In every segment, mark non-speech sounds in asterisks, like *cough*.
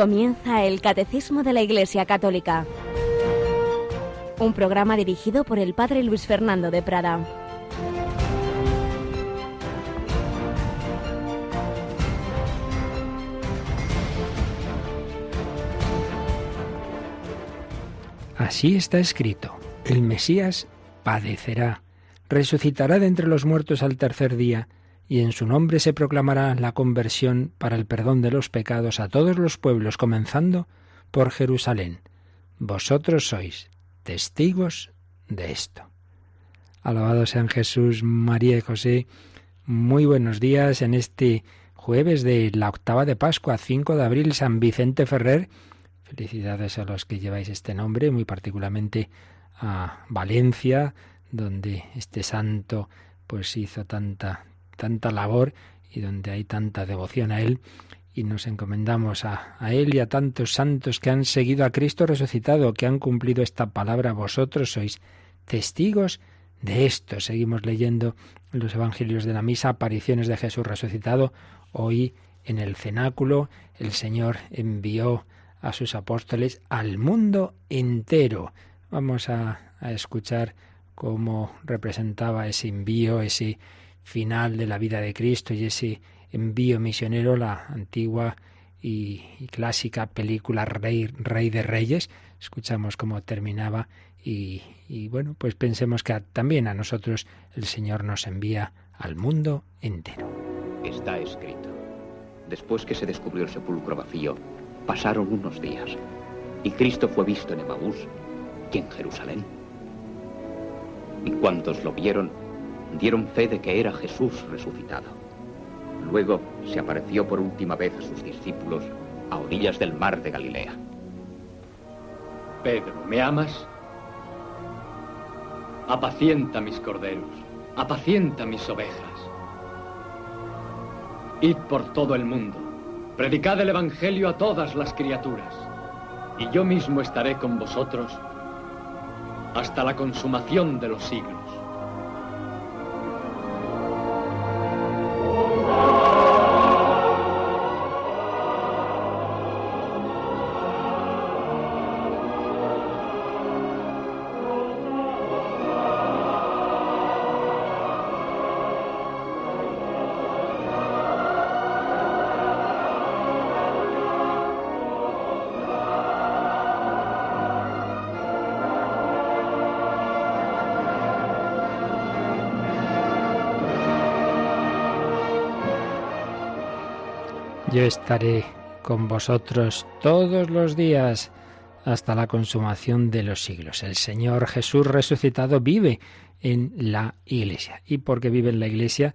Comienza el Catecismo de la Iglesia Católica, un programa dirigido por el Padre Luis Fernando de Prada. Así está escrito, el Mesías padecerá, resucitará de entre los muertos al tercer día, y en su nombre se proclamará la conversión para el perdón de los pecados a todos los pueblos, comenzando por Jerusalén. Vosotros sois testigos de esto. Alabado sean Jesús, María y José. Muy buenos días en este jueves de la octava de Pascua, 5 de abril, San Vicente Ferrer. Felicidades a los que lleváis este nombre, muy particularmente a Valencia, donde este santo pues hizo tanta tanta labor y donde hay tanta devoción a Él. Y nos encomendamos a, Él y a tantos santos que han seguido a Cristo resucitado, que han cumplido esta palabra. Vosotros sois testigos de esto. Seguimos leyendo los Evangelios de la Misa, apariciones de Jesús resucitado. Hoy en el cenáculo el Señor envió a sus apóstoles al mundo entero. Vamos a, a escuchar cómo representaba ese envío, ese final de la vida de Cristo y ese envío misionero, la antigua y, clásica película Rey, Rey de Reyes. Escuchamos cómo terminaba y, y bueno, pues pensemos que también a nosotros el Señor nos envía al mundo entero. Está escrito. Después que se descubrió el sepulcro vacío, pasaron unos días y Cristo fue visto en Emaús y en Jerusalén. Y cuantos lo vieron, dieron fe de que era Jesús resucitado. Luego se apareció por última vez a sus discípulos a orillas del mar de Galilea. Pedro, ¿me amas? Apacienta mis corderos, apacienta mis ovejas. Id por todo el mundo, predicad el Evangelio a todas las criaturas, y yo mismo estaré con vosotros hasta la consumación de los siglos. Estaré con vosotros todos los días hasta la consumación de los siglos. El Señor Jesús resucitado vive en la Iglesia. Y porque vive en la Iglesia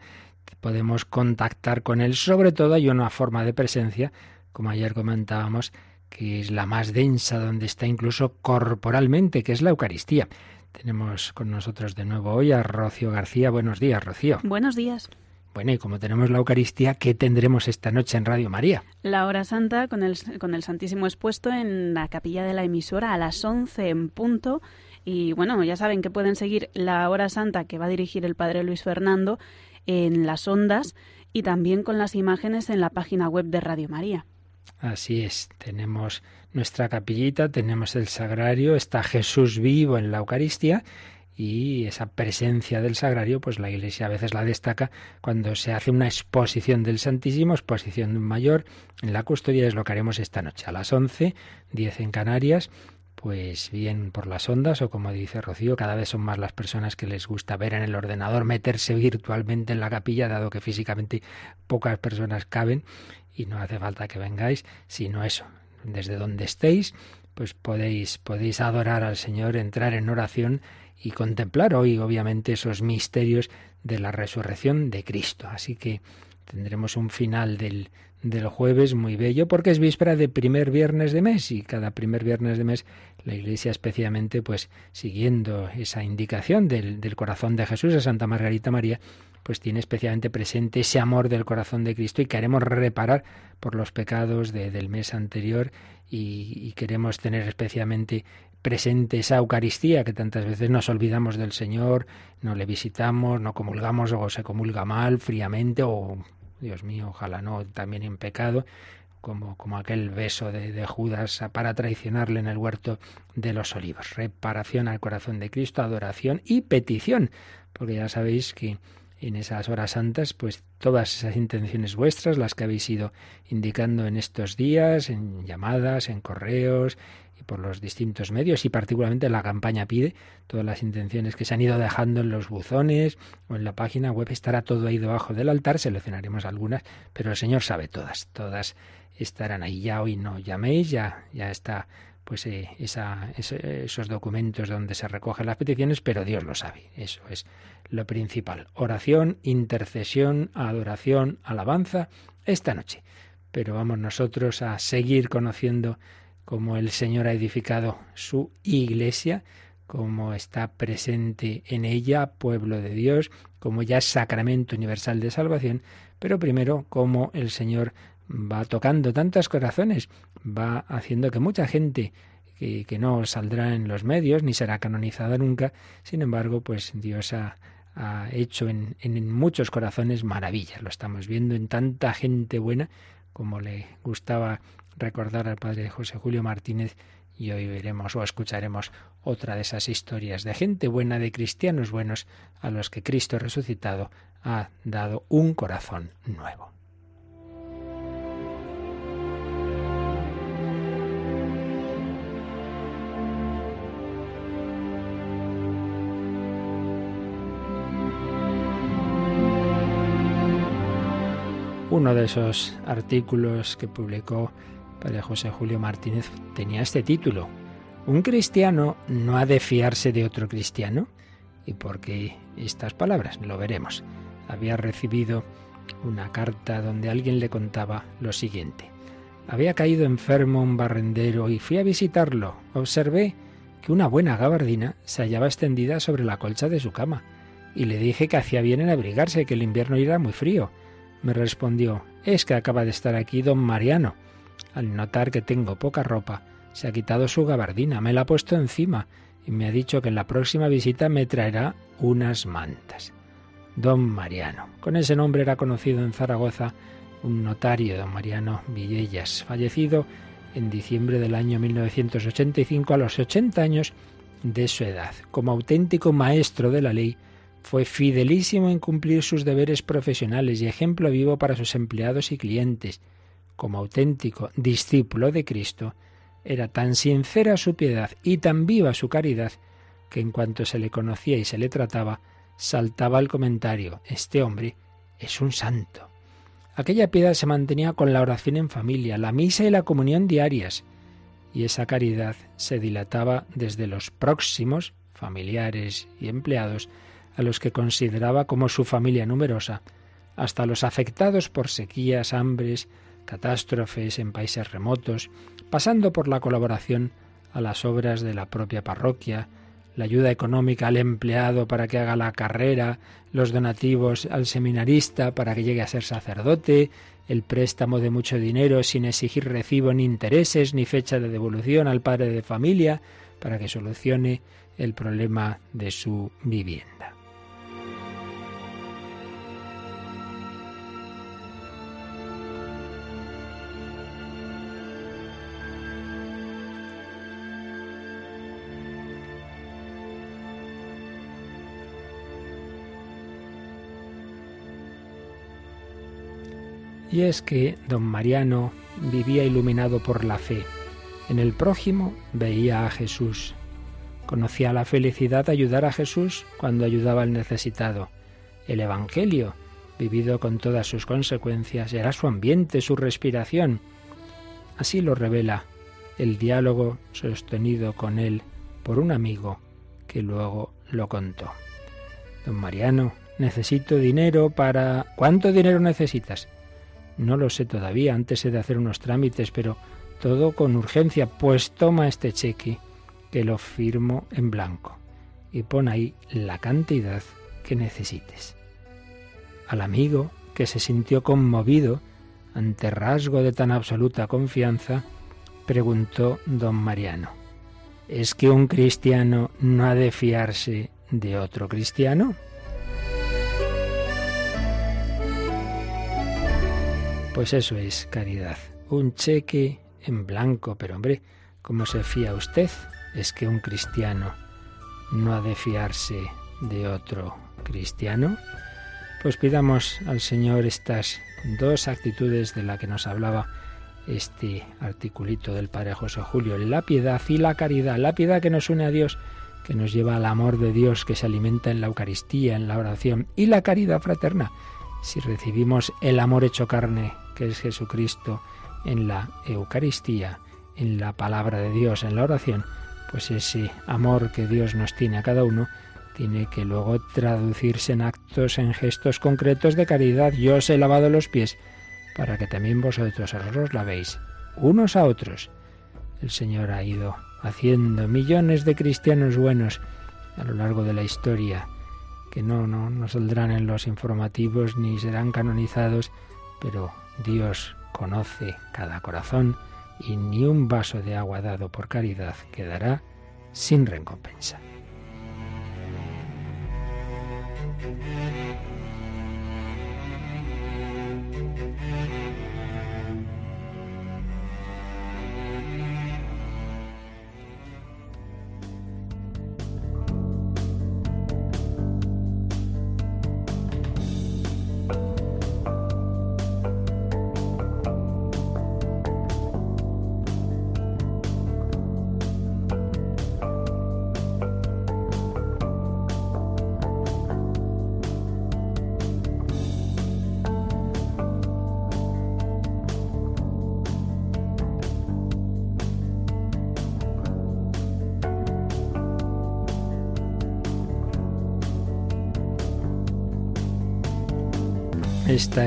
podemos contactar con Él. Sobre todo hay una forma de presencia, como ayer comentábamos, que es la más densa, donde está incluso corporalmente, que es la Eucaristía. Tenemos con nosotros de nuevo hoy a Rocío García. Buenos días, Rocío. Buenos días. Bueno, y como tenemos la Eucaristía, ¿qué tendremos esta noche en Radio María? La hora santa con el, con el Santísimo expuesto en la capilla de la emisora a las 11 en punto. Y bueno, ya saben que pueden seguir la hora santa que va a dirigir el Padre Luis Fernando en las ondas y también con las imágenes en la página web de Radio María. Así es, tenemos nuestra capillita, tenemos el sagrario, está Jesús vivo en la Eucaristía y esa presencia del sagrario, pues la Iglesia a veces la destaca cuando se hace una exposición del Santísimo, exposición mayor en la custodia, es lo que haremos esta noche. A las 11, 10 en Canarias, pues bien por las ondas o como dice Rocío, cada vez son más las personas que les gusta ver en el ordenador, meterse virtualmente en la capilla, dado que físicamente pocas personas caben y no hace falta que vengáis, sino eso, desde donde estéis, pues podéis podéis adorar al Señor, entrar en oración y contemplar hoy, obviamente, esos misterios de la resurrección de Cristo. Así que tendremos un final del, del jueves muy bello porque es víspera de primer viernes de mes y cada primer viernes de mes la Iglesia especialmente pues siguiendo esa indicación del, del corazón de Jesús, a Santa Margarita María, pues tiene especialmente presente ese amor del corazón de Cristo y queremos reparar por los pecados de, del mes anterior y, y, queremos tener especialmente presente esa Eucaristía que tantas veces nos olvidamos del Señor, no le visitamos, no comulgamos o se comulga mal, fríamente o, Dios mío, ojalá no, también en pecado como, como aquel beso de, de, Judas para traicionarle en el huerto de los olivos. Reparación al corazón de Cristo, adoración y petición, porque ya sabéis que en esas horas santas, pues todas esas intenciones vuestras, las que habéis ido indicando en estos días, en llamadas, en correos y por los distintos medios, y particularmente la campaña pide, todas las intenciones que se han ido dejando en los buzones o en la página web, estará todo ahí debajo del altar, seleccionaremos algunas, pero el Señor sabe todas, todas estarán ahí. Ya hoy no llaméis, ya, ya está pues eh, esa, esos documentos donde se recogen las peticiones, pero Dios lo sabe. Eso es lo principal. Oración, intercesión, adoración, alabanza esta noche. Pero vamos nosotros a seguir conociendo cómo el Señor ha edificado su iglesia, cómo está presente en ella, pueblo de Dios, como ya es sacramento universal de salvación, pero primero cómo el Señor va tocando tantos corazones, va haciendo que mucha gente que, no saldrá en los medios ni será canonizada nunca, sin embargo, pues Dios ha, hecho en, muchos corazones maravillas. Lo estamos viendo en tanta gente buena, como le gustaba recordar al padre José Julio Martínez, y hoy veremos o escucharemos otra de esas historias de gente buena, de cristianos buenos, a los que Cristo resucitado ha dado un corazón nuevo. Uno de esos artículos que publicó Padre José Julio Martínez tenía este título. Un cristiano no ha de fiarse de otro cristiano. ¿Y por qué estas palabras? Lo veremos. Había recibido una carta donde alguien le contaba lo siguiente. Había caído enfermo un barrendero y fui a visitarlo. Observé que una buena gabardina se hallaba extendida sobre la colcha de su cama y le dije que hacía bien en abrigarse, que el invierno era muy frío me respondió, es que acaba de estar aquí don Mariano. Al notar que tengo poca ropa, se ha quitado su gabardina, me la ha puesto encima y me ha dicho que en la próxima visita me traerá unas mantas. Don Mariano. Con ese nombre era conocido en Zaragoza un notario, don Mariano Villellas, fallecido en diciembre del año 1985 a los 80 años de su edad. Como auténtico maestro de la ley, fue fidelísimo en cumplir sus deberes profesionales y ejemplo vivo para sus empleados y clientes. Como auténtico discípulo de Cristo, era tan sincera su piedad y tan viva su caridad que en cuanto se le conocía y se le trataba, saltaba el comentario, este hombre es un santo. Aquella piedad se mantenía con la oración en familia, la misa y la comunión diarias, y esa caridad se dilataba desde los próximos, familiares y empleados, a los que consideraba como su familia numerosa, hasta los afectados por sequías, hambres, catástrofes en países remotos, pasando por la colaboración a las obras de la propia parroquia, la ayuda económica al empleado para que haga la carrera, los donativos al seminarista para que llegue a ser sacerdote, el préstamo de mucho dinero sin exigir recibo ni intereses ni fecha de devolución al padre de familia para que solucione el problema de su vivienda. Y es que don Mariano vivía iluminado por la fe. En el prójimo veía a Jesús. Conocía la felicidad de ayudar a Jesús cuando ayudaba al necesitado. El Evangelio, vivido con todas sus consecuencias, era su ambiente, su respiración. Así lo revela el diálogo sostenido con él por un amigo que luego lo contó. Don Mariano, necesito dinero para... ¿Cuánto dinero necesitas? No lo sé todavía, antes he de hacer unos trámites, pero todo con urgencia. Pues toma este cheque, que lo firmo en blanco, y pon ahí la cantidad que necesites. Al amigo, que se sintió conmovido ante rasgo de tan absoluta confianza, preguntó don Mariano, ¿es que un cristiano no ha de fiarse de otro cristiano? Pues eso es caridad. un cheque en blanco. Pero hombre, ¿cómo se fía usted? Es que un cristiano no ha de fiarse de otro cristiano. Pues pidamos al Señor estas dos actitudes de la que nos hablaba este articulito del Padre José Julio, la piedad y la caridad, la piedad que nos une a Dios, que nos lleva al amor de Dios que se alimenta en la Eucaristía, en la oración, y la caridad fraterna, si recibimos el amor hecho carne, que es Jesucristo, en la Eucaristía, en la palabra de Dios, en la oración, pues ese amor que Dios nos tiene a cada uno, tiene que luego traducirse en actos, en gestos concretos de caridad. Yo os he lavado los pies para que también vosotros os lavéis unos a otros. El Señor ha ido haciendo millones de cristianos buenos a lo largo de la historia, que no, no, no saldrán en los informativos ni serán canonizados, pero Dios conoce cada corazón y ni un vaso de agua dado por caridad quedará sin recompensa.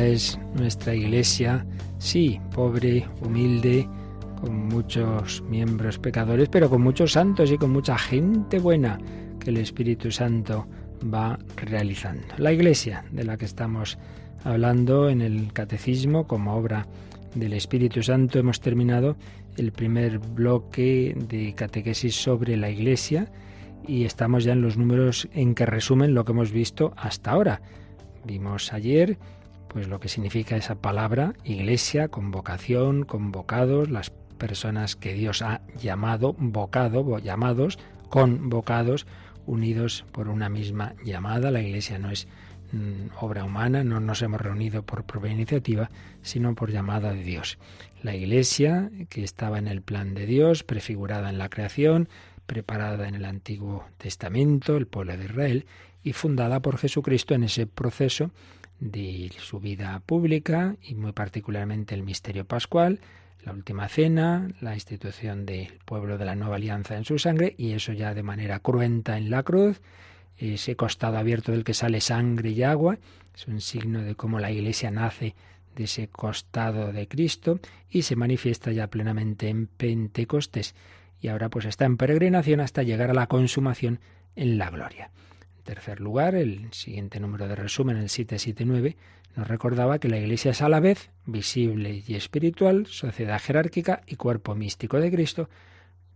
Es nuestra iglesia, sí, pobre, humilde, con muchos miembros pecadores, pero con muchos santos y con mucha gente buena que el Espíritu Santo va realizando. La iglesia de la que estamos hablando en el catecismo como obra del Espíritu Santo hemos terminado el primer bloque de catequesis sobre la iglesia y estamos ya en los números en que resumen lo que hemos visto hasta ahora. Vimos ayer pues lo que significa esa palabra, iglesia, convocación, convocados, las personas que Dios ha llamado, vocado, llamados, convocados, unidos por una misma llamada. La iglesia no es mm, obra humana, no nos hemos reunido por propia iniciativa, sino por llamada de Dios. La iglesia, que estaba en el plan de Dios, prefigurada en la creación, preparada en el Antiguo Testamento, el pueblo de Israel, y fundada por Jesucristo en ese proceso de su vida pública y muy particularmente el misterio pascual, la última cena, la institución del pueblo de la nueva alianza en su sangre y eso ya de manera cruenta en la cruz, ese costado abierto del que sale sangre y agua, es un signo de cómo la iglesia nace de ese costado de Cristo y se manifiesta ya plenamente en Pentecostés. Y ahora pues está en peregrinación hasta llegar a la consumación en la gloria tercer lugar, el siguiente número de resumen, el 779, nos recordaba que la Iglesia es a la vez visible y espiritual, sociedad jerárquica y cuerpo místico de Cristo,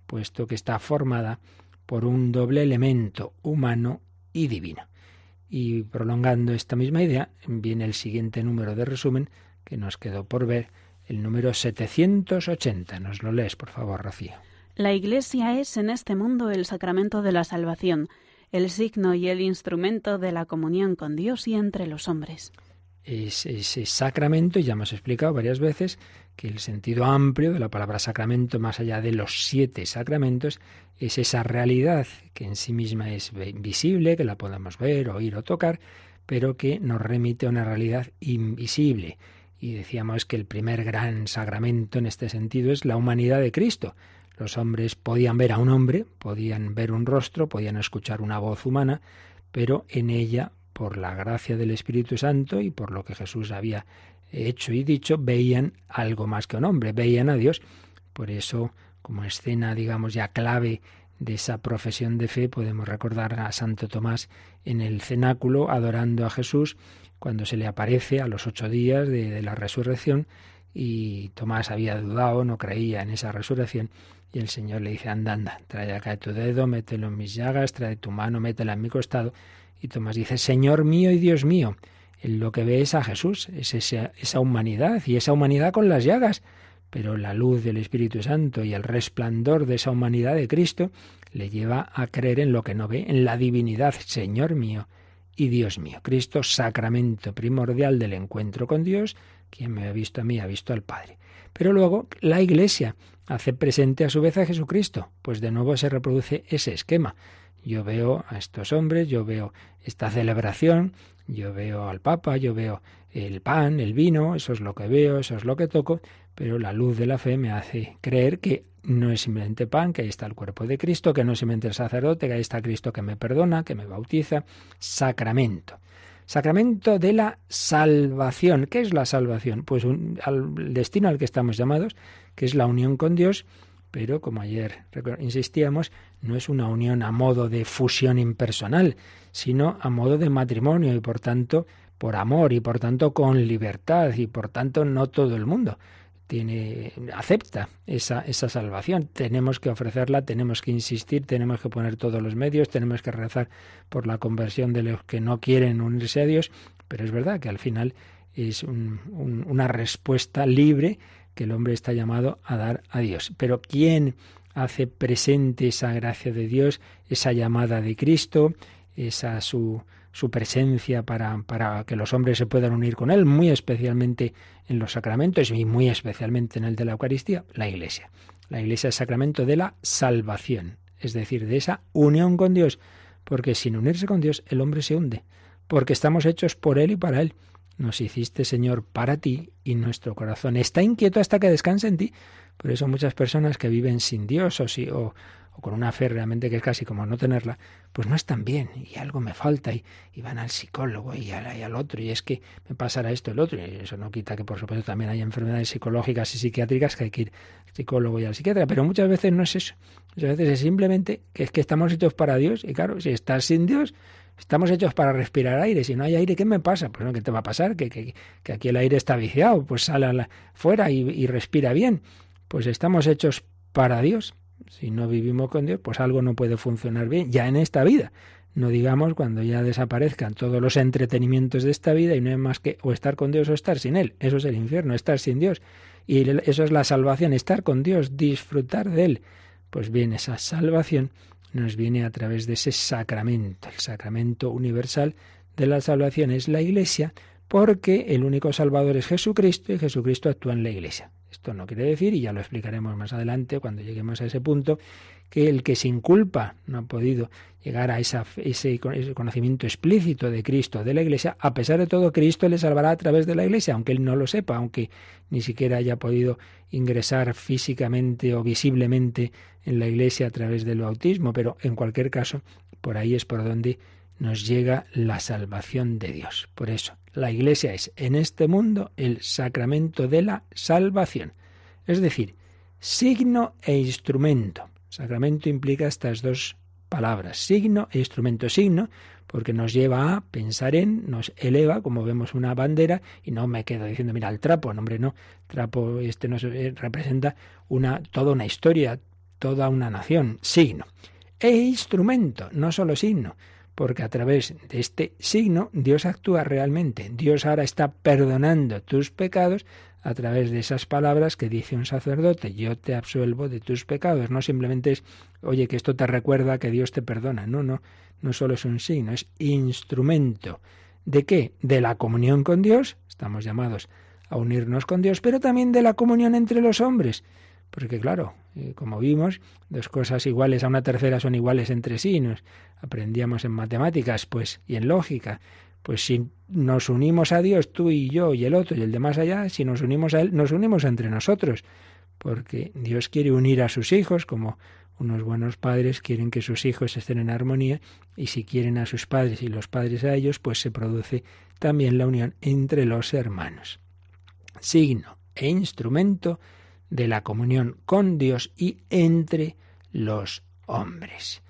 puesto que está formada por un doble elemento humano y divino. Y prolongando esta misma idea, viene el siguiente número de resumen que nos quedó por ver, el número 780. Nos lo lees, por favor, Rocío. La Iglesia es en este mundo el sacramento de la salvación el signo y el instrumento de la comunión con Dios y entre los hombres. Es ese sacramento, y ya hemos explicado varias veces que el sentido amplio de la palabra sacramento, más allá de los siete sacramentos, es esa realidad que en sí misma es visible, que la podemos ver, oír o tocar, pero que nos remite a una realidad invisible. Y decíamos que el primer gran sacramento en este sentido es la humanidad de Cristo, los hombres podían ver a un hombre, podían ver un rostro, podían escuchar una voz humana, pero en ella, por la gracia del Espíritu Santo y por lo que Jesús había hecho y dicho, veían algo más que un hombre, veían a Dios. Por eso, como escena, digamos, ya clave de esa profesión de fe, podemos recordar a Santo Tomás en el cenáculo adorando a Jesús cuando se le aparece a los ocho días de, la resurrección y Tomás había dudado, no creía en esa resurrección y el Señor le dice, anda, anda, trae acá tu dedo, mételo en mis llagas, trae tu mano, métela en mi costado. Y Tomás dice, Señor mío y Dios mío. Él lo que ve es a Jesús, es esa, esa humanidad y esa humanidad con las llagas. pero la luz del Espíritu Santo y el resplandor de esa humanidad de Cristo le lleva a creer en lo que no ve, en la divinidad, Señor mío y Dios mío. Cristo, sacramento primordial del encuentro con Dios, quien me ha visto a mí ha visto al Padre. Pero luego la Iglesia hace presente a su vez a Jesucristo, pues de nuevo se reproduce ese esquema. Yo veo a estos hombres, yo veo esta celebración, yo veo al Papa, yo veo el pan, el vino, eso es lo que veo, eso es lo que toco, pero la luz de la fe me hace creer que no es simplemente pan, que ahí está el cuerpo de Cristo, que no es simplemente el sacerdote, que ahí está Cristo que me perdona, que me bautiza, sacramento. Sacramento de la salvación. ¿Qué es la salvación? Pues un, al destino al que estamos llamados, que es la unión con Dios, pero como ayer insistíamos, no es una unión a modo de fusión impersonal, sino a modo de matrimonio y por tanto por amor y por tanto con libertad y por tanto no todo el mundo acepta esa, esa salvación. Tenemos que ofrecerla, tenemos que insistir, tenemos que poner todos los medios, tenemos que rezar por la conversión de los que no quieren unirse a Dios, pero es verdad que al final es una respuesta libre que el hombre está llamado a dar a Dios. Pero ¿quién hace presente esa gracia de Dios, esa llamada de Cristo, esa su, su presencia para, para que los hombres se puedan unir con Él, muy especialmente en los sacramentos y muy especialmente en el de la Eucaristía? La Iglesia. La Iglesia es sacramento de la salvación, es decir, de esa unión con Dios, porque sin unirse con Dios el hombre se hunde, porque estamos hechos por Él y para Él. Nos hiciste, Señor, para ti y nuestro corazón está inquieto hasta que descanse en ti. Por eso muchas personas que viven sin Dios o, si, o, con una fe realmente que es casi como no tenerla, pues no están bien y algo me falta y, van al psicólogo y al, otro y es que me pasará esto el otro y eso no quita que por supuesto también hay enfermedades psicológicas y psiquiátricas que hay que ir al psicólogo y al psiquiatra, pero muchas veces no es eso, muchas veces es simplemente que es que estamos hechos para Dios y claro, si estás sin Dios Estamos hechos para respirar aire. Si no hay aire, ¿qué me pasa? Pues no, ¿qué te va a pasar? Que, que, aquí el aire está viciado. Pues sale a la, fuera y respira bien. Pues estamos hechos para Dios. Si no vivimos con Dios, pues algo no puede funcionar bien, ya en esta vida. No digamos cuando ya desaparezcan todos los entretenimientos de esta vida y no hay más que o estar con Dios o estar sin Él. Eso es el infierno, estar sin Dios. Y eso es la salvación, estar con Dios, disfrutar de Él. Pues bien, esa salvación nos viene a través de ese sacramento. El sacramento universal de la salvación es la Iglesia, porque el único Salvador es Jesucristo y Jesucristo actúa en la Iglesia. Esto no quiere decir, y ya lo explicaremos más adelante cuando lleguemos a ese punto, que el que sin culpa no ha podido llegar a esa, ese, conocimiento explícito de Cristo, de la Iglesia, a pesar de todo, Cristo le salvará a través de la Iglesia, aunque él no lo sepa, aunque ni siquiera haya podido ingresar físicamente o visiblemente en la Iglesia a través del bautismo, pero en cualquier caso, por ahí es por donde nos llega la salvación de Dios. Por eso, la Iglesia es en este mundo el sacramento de la salvación, es decir, signo e instrumento. Sacramento implica estas dos palabras, signo e instrumento. Signo porque nos lleva a pensar en, nos eleva, como vemos una bandera, y no me quedo diciendo, mira, el trapo, no, hombre, no, trapo este nos eh, representa una, toda una historia, toda una nación, signo. E instrumento, no solo signo, porque a través de este signo Dios actúa realmente. Dios ahora está perdonando tus pecados a través de esas palabras que dice un sacerdote, yo te absuelvo de tus pecados. No simplemente es, oye, que esto te recuerda que Dios te perdona. No, no, no solo es un signo, es instrumento. ¿De qué? De la comunión con Dios. Estamos llamados a unirnos con Dios, pero también de la comunión entre los hombres. Porque claro, eh, como vimos, dos cosas iguales a una tercera son iguales entre sí. Nos aprendíamos en matemáticas, pues, y en lógica. Pues si nos unimos a Dios, tú y yo y el otro y el de más allá, si nos unimos a Él, nos unimos entre nosotros. Porque Dios quiere unir a sus hijos, como unos buenos padres quieren que sus hijos estén en armonía, y si quieren a sus padres y los padres a ellos, pues se produce también la unión entre los hermanos. Signo e instrumento de la comunión con Dios y entre los hombres.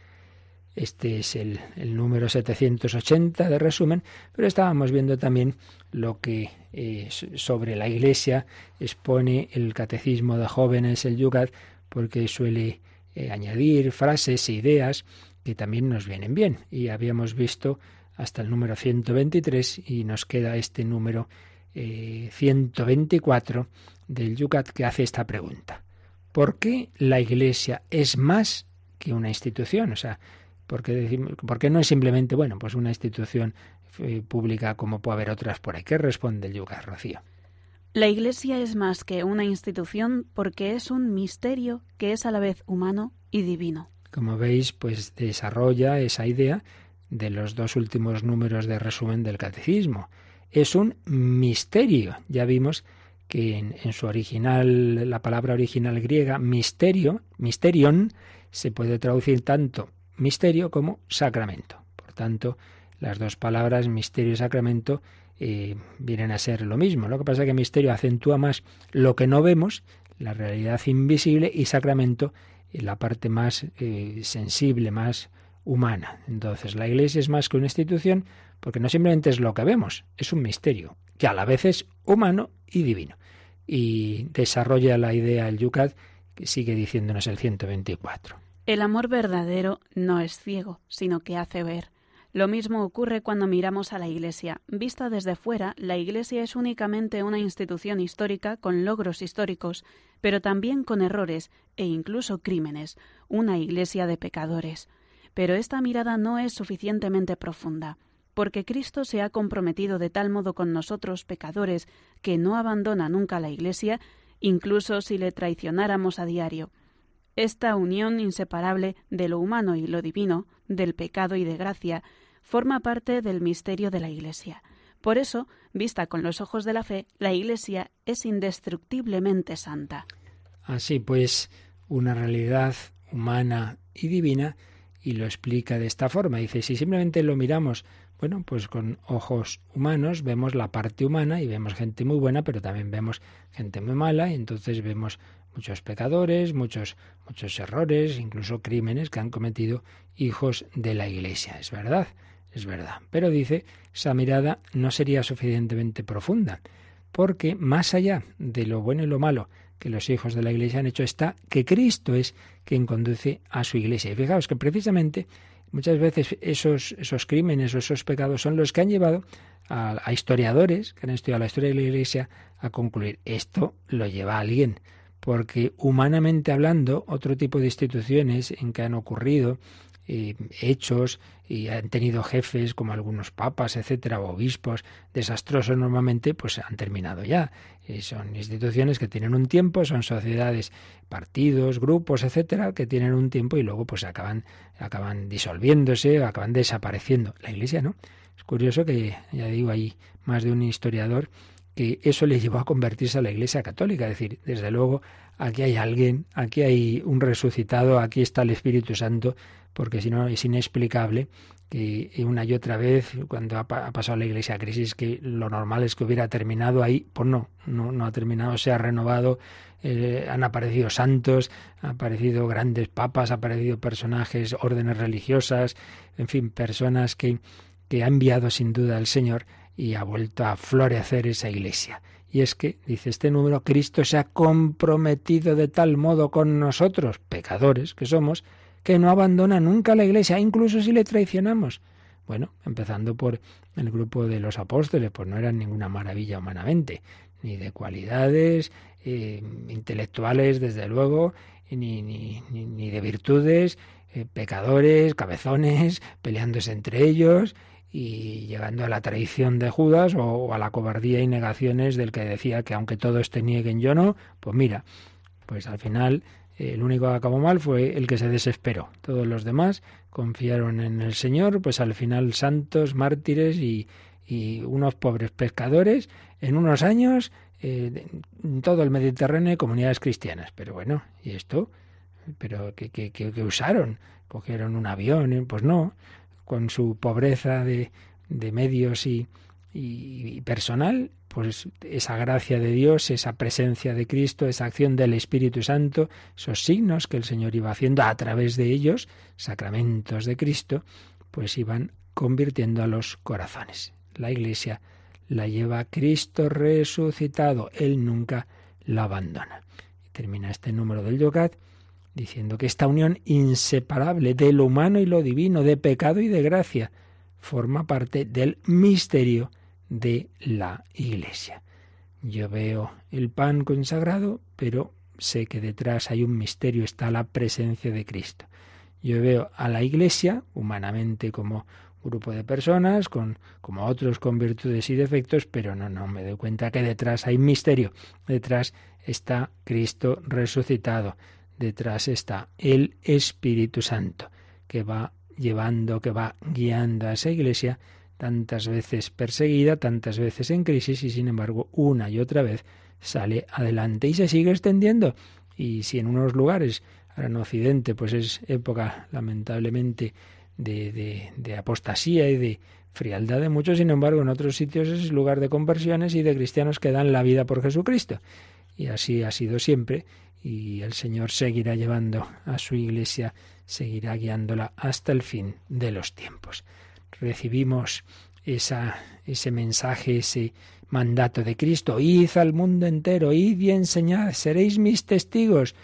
Este es el, número 780 de resumen, pero estábamos viendo también lo que eh, sobre la Iglesia expone el Catecismo de Jóvenes, el Yugat, porque suele eh, añadir frases e ideas que también nos vienen bien. Y habíamos visto hasta el número 123 y nos queda este número 124 eh, del Yucat que hace esta pregunta. ¿Por qué la Iglesia es más que una institución? O sea, ¿por qué, no es simplemente, bueno, pues una institución eh, pública como puede haber otras por ahí? ¿Qué responde el Yucat, Rocío? La Iglesia es más que una institución porque es un misterio que es a la vez humano y divino. Como veis, pues desarrolla esa idea de los dos últimos números de resumen del catecismo. Es un misterio. Ya vimos que en, su original, la palabra original griega, misterio, misterion, se puede traducir tanto misterio como sacramento. Por tanto, las dos palabras misterio y sacramento eh, vienen a ser lo mismo. Lo que pasa es que misterio acentúa más lo que no vemos, la realidad invisible, y sacramento la parte más eh, sensible, más humana. Entonces, la Iglesia es más que una institución porque no simplemente es lo que vemos, es un misterio que a la vez es humano y divino. Y desarrolla la idea el Yucat que sigue diciéndonos el 124. El amor verdadero no es ciego, sino que hace ver. Lo mismo ocurre cuando miramos a la Iglesia. Vista desde fuera, la Iglesia es únicamente una institución histórica con logros históricos, pero también con errores e incluso crímenes, una Iglesia de pecadores. Pero esta mirada no es suficientemente profunda, porque Cristo se ha comprometido de tal modo con nosotros pecadores que no abandona nunca la Iglesia, incluso si le traicionáramos a diario. Esta unión inseparable de lo humano y lo divino, del pecado y de gracia, forma parte del misterio de la Iglesia. Por eso, vista con los ojos de la fe, la Iglesia es indestructiblemente santa. Así pues, una realidad humana y divina, y lo explica de esta forma. Dice, si simplemente lo miramos, bueno, pues con ojos humanos vemos la parte humana y vemos gente muy buena, pero también vemos gente muy mala, y entonces vemos muchos pecadores, muchos, muchos errores, incluso crímenes que han cometido hijos de la Iglesia. Es verdad, es verdad. Pero dice, esa mirada no sería suficientemente profunda, porque más allá de lo bueno y lo malo que los hijos de la Iglesia han hecho está que Cristo es quien conduce a su Iglesia. Y fijaos que precisamente muchas veces esos, esos crímenes o esos pecados son los que han llevado a, a historiadores que han estudiado la historia de la Iglesia a concluir esto lo lleva a alguien. Porque humanamente hablando, otro tipo de instituciones en que han ocurrido hechos y han tenido jefes como algunos papas, etcétera, o obispos desastrosos normalmente, pues han terminado ya. Son instituciones que tienen un tiempo, son sociedades, partidos, grupos, etcétera, que tienen un tiempo y luego pues acaban, acaban disolviéndose, acaban desapareciendo. La Iglesia no. Es curioso que, ya digo, hay más de un historiador que eso le llevó a convertirse a la Iglesia Católica. Es decir, desde luego, aquí hay alguien, aquí hay un resucitado, aquí está el Espíritu Santo, porque si no es inexplicable que una y otra vez, cuando ha, pasado la Iglesia crisis, que lo normal es que hubiera terminado ahí, pues no, no, ha terminado, se ha renovado, eh, han aparecido santos, han aparecido grandes papas, han aparecido personajes, órdenes religiosas, en fin, personas que, que ha enviado sin duda el Señor y ha vuelto a florecer esa iglesia. Y es que, dice este número, Cristo se ha comprometido de tal modo con nosotros, pecadores que somos, que no abandona nunca la iglesia, incluso si le traicionamos. Bueno, empezando por el grupo de los apóstoles, pues no eran ninguna maravilla humanamente, ni de cualidades eh, intelectuales, desde luego, ni, ni, ni de virtudes, eh, pecadores, cabezones, *laughs* peleándose entre ellos, y llegando a la traición de Judas o, a la cobardía y negaciones del que decía que aunque todos te nieguen yo no, pues mira, pues al final el único que acabó mal fue el que se desesperó. Todos los demás confiaron en el Señor, pues al final santos, mártires y, y unos pobres pescadores en unos años eh, en todo el Mediterráneo comunidades cristianas. Pero bueno, ¿y esto? ¿Pero qué, qué, usaron? ¿Cogieron un avión? Pues no, con su pobreza de, de medios y, y, personal, pues esa gracia de Dios, esa presencia de Cristo, esa acción del Espíritu Santo, esos signos que el Señor iba haciendo a través de ellos, sacramentos de Cristo, pues iban convirtiendo a los corazones. La Iglesia la lleva Cristo resucitado, Él nunca la abandona. Y termina este número del Yogat diciendo que esta unión inseparable de lo humano y lo divino, de pecado y de gracia, forma parte del misterio de la Iglesia. Yo veo el pan consagrado, pero sé que detrás hay un misterio, está la presencia de Cristo. Yo veo a la Iglesia humanamente como grupo de personas, con, como otros con virtudes y defectos, pero no, no, me doy cuenta que detrás hay misterio. Detrás está Cristo resucitado. Detrás está el Espíritu Santo, que va llevando, que va guiando a esa iglesia tantas veces perseguida, tantas veces en crisis y sin embargo una y otra vez sale adelante y se sigue extendiendo. Y si en unos lugares, ahora en Occidente, pues es época lamentablemente de, de, apostasía y de frialdad de muchos, sin embargo en otros sitios es lugar de conversiones y de cristianos que dan la vida por Jesucristo. Y así ha sido siempre y el Señor seguirá llevando a su iglesia, seguirá guiándola hasta el fin de los tiempos. Recibimos esa, ese mensaje, ese mandato de Cristo, id al mundo entero, id y enseñad, seréis mis testigos.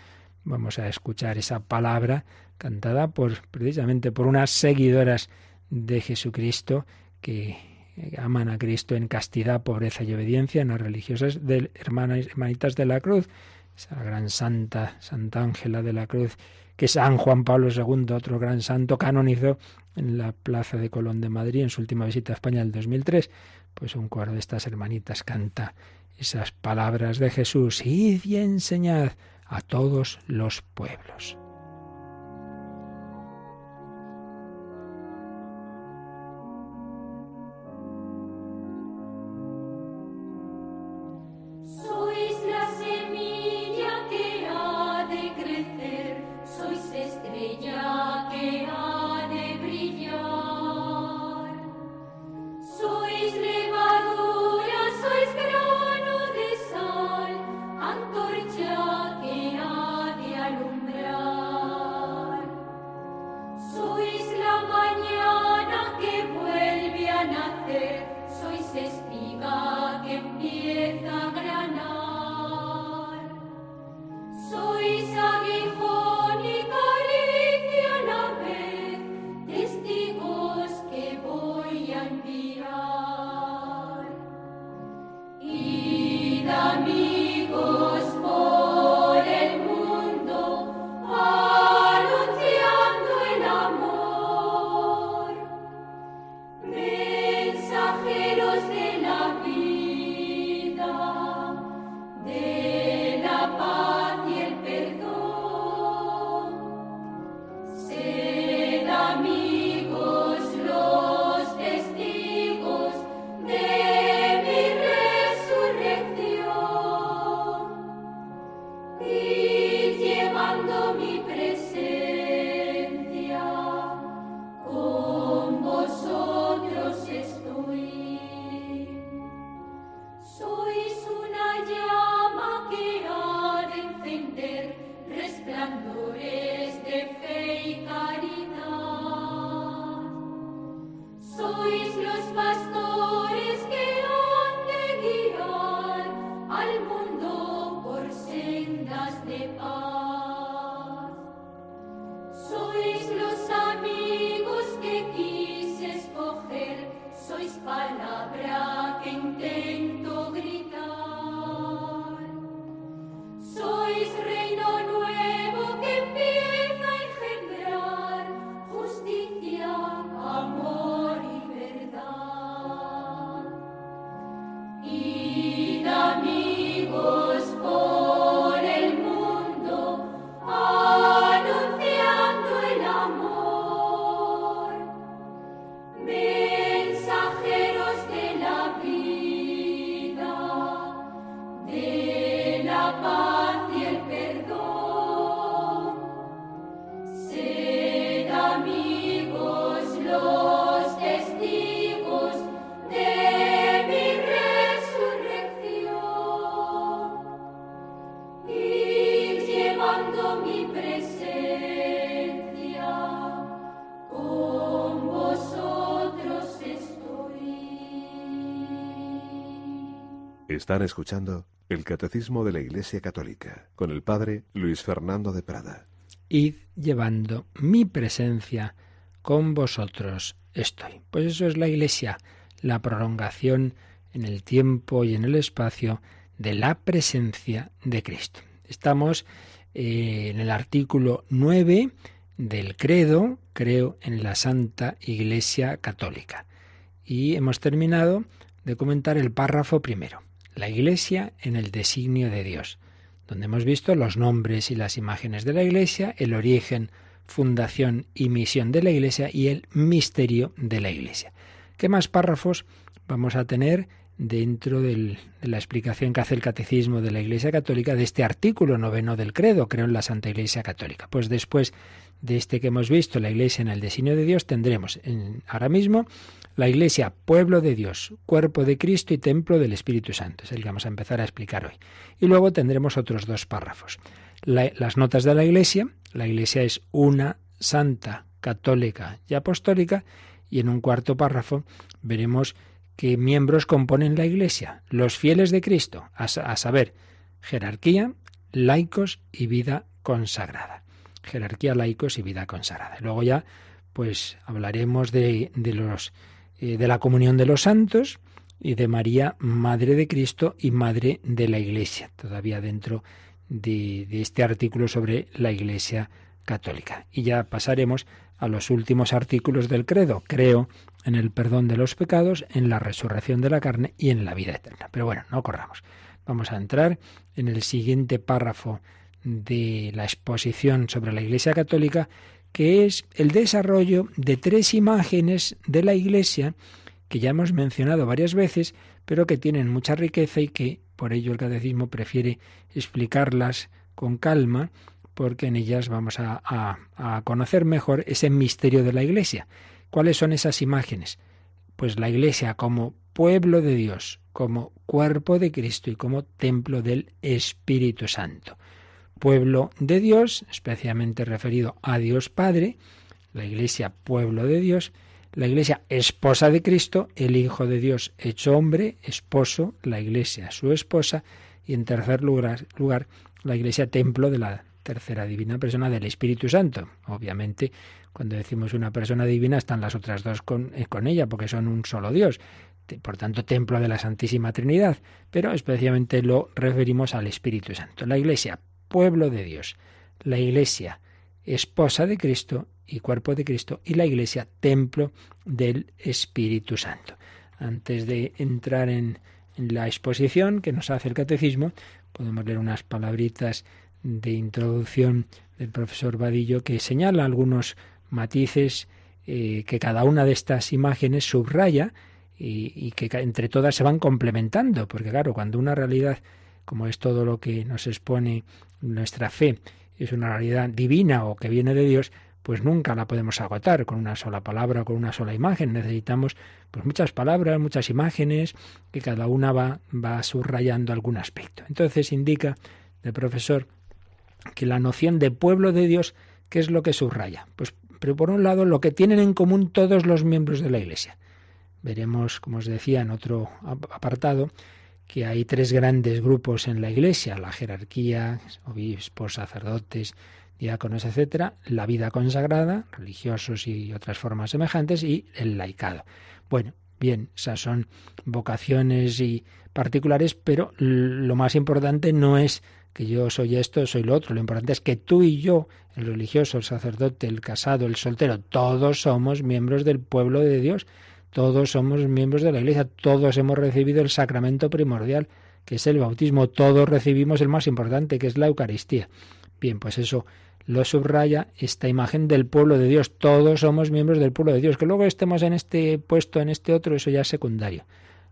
Vamos a escuchar esa palabra cantada por precisamente por unas seguidoras de Jesucristo que aman a Cristo en castidad, pobreza y obediencia, en las religiosas de hermanas, hermanitas de la cruz, esa gran santa, Santa Ángela de la Cruz, que San Juan Pablo II, otro gran santo, canonizó en la Plaza de Colón de Madrid en su última visita a España en el 2003. Pues un coro de estas hermanitas canta esas palabras de Jesús, id y enseñad a todos los pueblos. Están escuchando el Catecismo de la Iglesia Católica con el Padre Luis Fernando de Prada. Id llevando mi presencia con vosotros estoy. Pues eso es la Iglesia, la prolongación en el tiempo y en el espacio de la presencia de Cristo. Estamos eh, en el artículo 9 del credo, creo en la Santa Iglesia Católica. Y hemos terminado de comentar el párrafo primero, la Iglesia en el designio de Dios, donde hemos visto los nombres y las imágenes de la Iglesia, el origen, fundación y misión de la Iglesia y el misterio de la Iglesia. ¿Qué más párrafos vamos a tener dentro de la explicación que hace el Catecismo de la Iglesia Católica de este artículo noveno del credo, creo en la Santa Iglesia Católica? Pues después de este que hemos visto, la Iglesia en el designio de Dios, tendremos en, ahora mismo la Iglesia, pueblo de Dios, cuerpo de Cristo y templo del Espíritu Santo. Es el que vamos a empezar a explicar hoy. Y luego tendremos otros dos párrafos. las notas de la Iglesia. La Iglesia es una, santa, católica y apostólica. Y en un cuarto párrafo veremos qué miembros componen la Iglesia. Los fieles de Cristo, a, a saber, jerarquía, laicos y vida consagrada jerarquía, laicos y vida consagrada. Luego ya, pues hablaremos de, de los eh, de la comunión de los santos y de María, Madre de Cristo y Madre de la Iglesia, todavía dentro de, de este artículo sobre la Iglesia católica. Y ya pasaremos a los últimos artículos del credo. Creo en el perdón de los pecados, en la resurrección de la carne y en la vida eterna. Pero bueno, no corramos. Vamos a entrar en el siguiente párrafo de la exposición sobre la Iglesia Católica, que es el desarrollo de tres imágenes de la Iglesia que ya hemos mencionado varias veces, pero que tienen mucha riqueza y que por ello el catecismo prefiere explicarlas con calma, porque en ellas vamos a, conocer mejor ese misterio de la Iglesia. ¿Cuáles son esas imágenes? Pues la Iglesia como pueblo de Dios, como cuerpo de Cristo y como templo del Espíritu Santo pueblo de Dios, especialmente referido a Dios Padre, la Iglesia pueblo de Dios, la Iglesia esposa de Cristo, el Hijo de Dios hecho hombre, esposo, la Iglesia su esposa, y en tercer lugar, lugar la Iglesia templo de la tercera divina persona del Espíritu Santo. Obviamente, cuando decimos una persona divina están las otras dos con, eh, con ella, porque son un solo Dios por tanto templo de la Santísima Trinidad, pero especialmente lo referimos al Espíritu Santo. La Iglesia, pueblo de Dios, la Iglesia, esposa de Cristo y cuerpo de Cristo, y la Iglesia, templo del Espíritu Santo. Antes de entrar en, la exposición que nos hace el catecismo, podemos leer unas palabritas de introducción del profesor Vadillo que señala algunos matices eh, que cada una de estas imágenes subraya y, y, que entre todas se van complementando, porque claro, cuando una realidad como es todo lo que nos expone nuestra fe, es una realidad divina o que viene de Dios, pues nunca la podemos agotar con una sola palabra o con una sola imagen. Necesitamos pues muchas palabras, muchas imágenes, que cada una va, va subrayando algún aspecto. Entonces indica el profesor que la noción de pueblo de Dios, ¿qué es lo que subraya? Pues pero por un lado lo que tienen en común todos los miembros de la Iglesia. Veremos, como os decía en otro apartado, que hay tres grandes grupos en la Iglesia, la jerarquía, obispos, sacerdotes, diáconos, etcétera, la vida consagrada, religiosos y otras formas semejantes, y el laicado. Bueno, bien, esas son vocaciones y particulares, pero lo más importante no es que yo soy esto, soy lo otro, lo importante es que tú y yo, el religioso, el sacerdote, el casado, el soltero, todos somos miembros del pueblo de Dios todos somos miembros de la Iglesia, todos hemos recibido el sacramento primordial, que es el bautismo, todos recibimos el más importante, que es la Eucaristía. Bien, pues eso lo subraya esta imagen del pueblo de Dios. Todos somos miembros del pueblo de Dios. Que luego estemos en este puesto, en este otro, eso ya es secundario.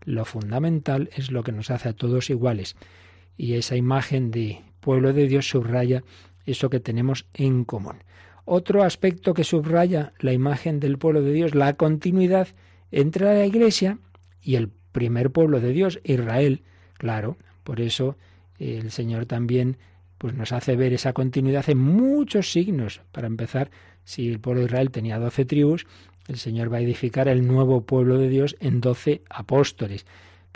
Lo fundamental es lo que nos hace a todos iguales. Y esa imagen de pueblo de Dios subraya eso que tenemos en común. Otro aspecto que subraya la imagen del pueblo de Dios, la continuidad entre la Iglesia y el primer pueblo de Dios, Israel. Claro, por eso el Señor también pues nos hace ver esa continuidad en muchos signos. Para empezar, si el pueblo de Israel tenía doce tribus, el Señor va a edificar el nuevo pueblo de Dios en doce apóstoles.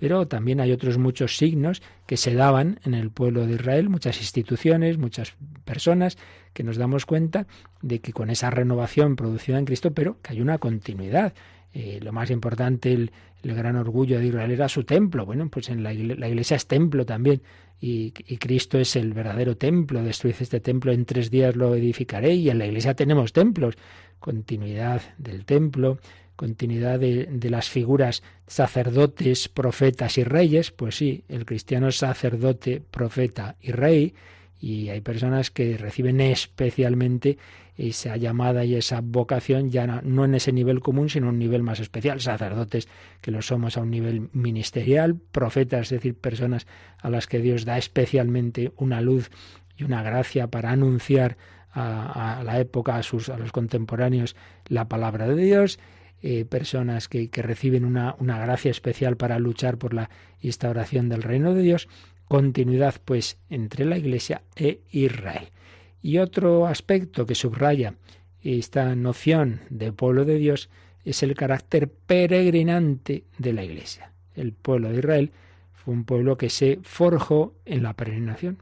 Pero también hay otros muchos signos que se daban en el pueblo de Israel, muchas instituciones, muchas personas, que nos damos cuenta de que con esa renovación producida en Cristo, pero que hay una continuidad eh, lo más importante, el, gran orgullo de Israel era su templo. Bueno, pues en la, iglesia es templo también. Y, Cristo es el verdadero templo. Destruid este templo, en tres días lo edificaré. Y en la iglesia tenemos templos. Continuidad del templo, continuidad de, de, las figuras sacerdotes, profetas y reyes, pues sí, el cristiano es sacerdote, profeta y rey, y hay personas que reciben especialmente esa llamada y esa vocación ya no, en ese nivel común, sino en un nivel más especial. Sacerdotes que lo somos a un nivel ministerial, profetas, es decir, personas a las que Dios da especialmente una luz y una gracia para anunciar a, la época, a, sus, a los contemporáneos, la palabra de Dios. Eh, personas que, reciben una, una gracia especial para luchar por la instauración del reino de Dios continuidad pues entre la Iglesia e Israel. Y otro aspecto que subraya esta noción de pueblo de Dios es el carácter peregrinante de la Iglesia. El pueblo de Israel fue un pueblo que se forjó en la peregrinación,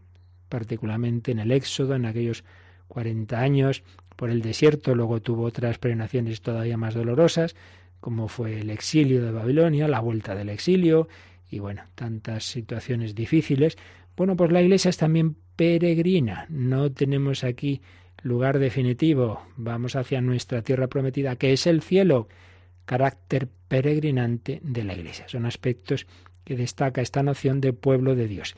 particularmente en el Éxodo, en aquellos 40 años por el desierto, luego tuvo otras peregrinaciones todavía más dolorosas, como fue el exilio de Babilonia, la vuelta del exilio, y bueno, tantas situaciones difíciles. Bueno, pues la iglesia es también peregrina. No tenemos aquí lugar definitivo. Vamos hacia nuestra tierra prometida, que es el cielo. Carácter peregrinante de la iglesia. Son aspectos que destaca esta noción de pueblo de Dios.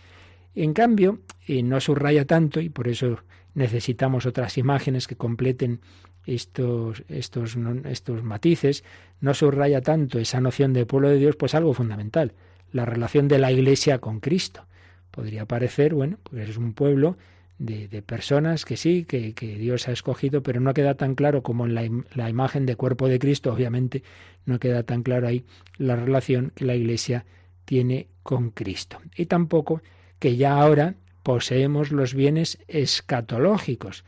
En cambio, y no subraya tanto, y por eso necesitamos otras imágenes que completen estos, estos, estos matices, no subraya tanto esa noción de pueblo de Dios, pues algo fundamental la relación de la Iglesia con Cristo. Podría parecer, bueno, pues es un pueblo de, personas que sí, que, Dios ha escogido, pero no queda tan claro como en la, la, imagen de cuerpo de Cristo, obviamente no queda tan claro ahí la relación que la Iglesia tiene con Cristo. Y tampoco que ya ahora poseemos los bienes escatológicos.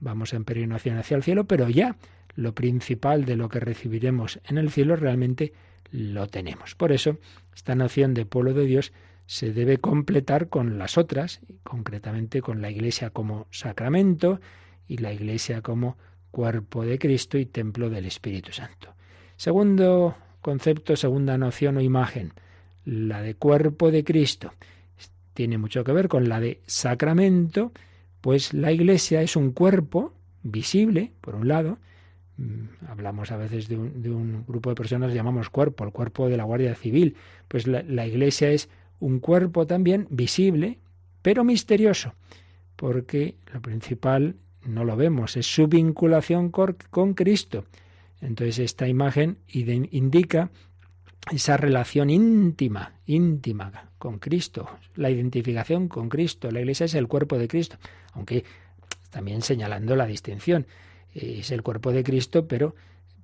Vamos en peregrinación hacia el cielo, pero ya lo principal de lo que recibiremos en el cielo realmente lo tenemos. Por eso, esta noción de pueblo de Dios se debe completar con las otras, concretamente con la Iglesia como sacramento y la Iglesia como cuerpo de Cristo y templo del Espíritu Santo. Segundo concepto, segunda noción o imagen, la de cuerpo de Cristo. Tiene mucho que ver con la de sacramento, pues la Iglesia es un cuerpo visible, por un lado, Mm, hablamos a veces de un, grupo de personas, llamamos cuerpo, el cuerpo de la Guardia Civil. Pues la, Iglesia es un cuerpo también visible, pero misterioso, porque lo principal no lo vemos, es su vinculación con, Cristo. Entonces esta imagen indica esa relación íntima, íntima con Cristo, la identificación con Cristo. La Iglesia es el cuerpo de Cristo, aunque también señalando la distinción es el cuerpo de Cristo, pero,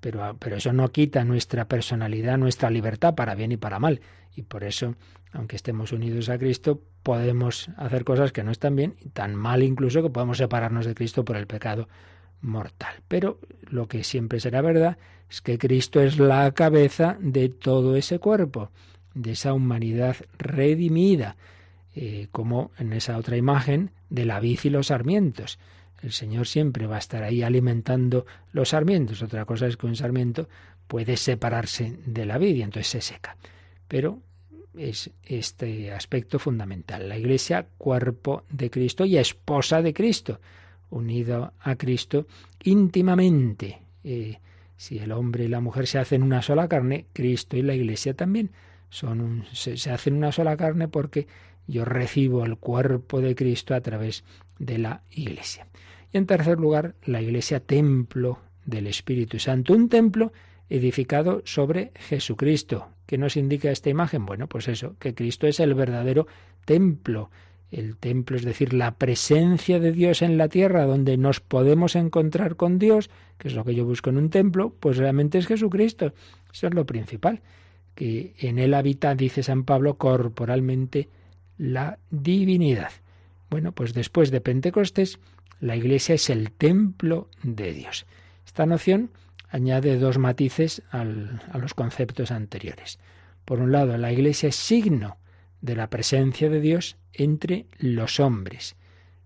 pero, pero eso no quita nuestra personalidad, nuestra libertad para bien y para mal. Y por eso, aunque estemos unidos a Cristo, podemos hacer cosas que no están bien, tan mal incluso que podemos separarnos de Cristo por el pecado mortal. Pero lo que siempre será verdad es que Cristo es la cabeza de todo ese cuerpo, de esa humanidad redimida, eh, como en esa otra imagen de la vid y los sarmientos. El Señor siempre va a estar ahí alimentando los sarmientos. Otra cosa es que un sarmiento puede separarse de la vid y entonces se seca. Pero es este aspecto fundamental. La Iglesia, cuerpo de Cristo y esposa de Cristo, unido a Cristo íntimamente. Eh, si el hombre y la mujer se hacen una sola carne, Cristo y la Iglesia también son se, se hacen una sola carne porque yo recibo el cuerpo de Cristo a través de la Iglesia. Y en tercer lugar, la iglesia templo del Espíritu Santo, un templo edificado sobre Jesucristo. ¿Qué nos indica esta imagen? Bueno, pues eso, que Cristo es el verdadero templo. El templo, es decir, la presencia de Dios en la tierra, donde nos podemos encontrar con Dios, que es lo que yo busco en un templo, pues realmente es Jesucristo. Eso es lo principal, que en él habita, dice San Pablo, corporalmente la divinidad. Bueno, pues después de Pentecostés, la Iglesia es el templo de Dios. Esta noción añade dos matices a los conceptos anteriores. Por un lado, la Iglesia es signo de la presencia de Dios entre los hombres.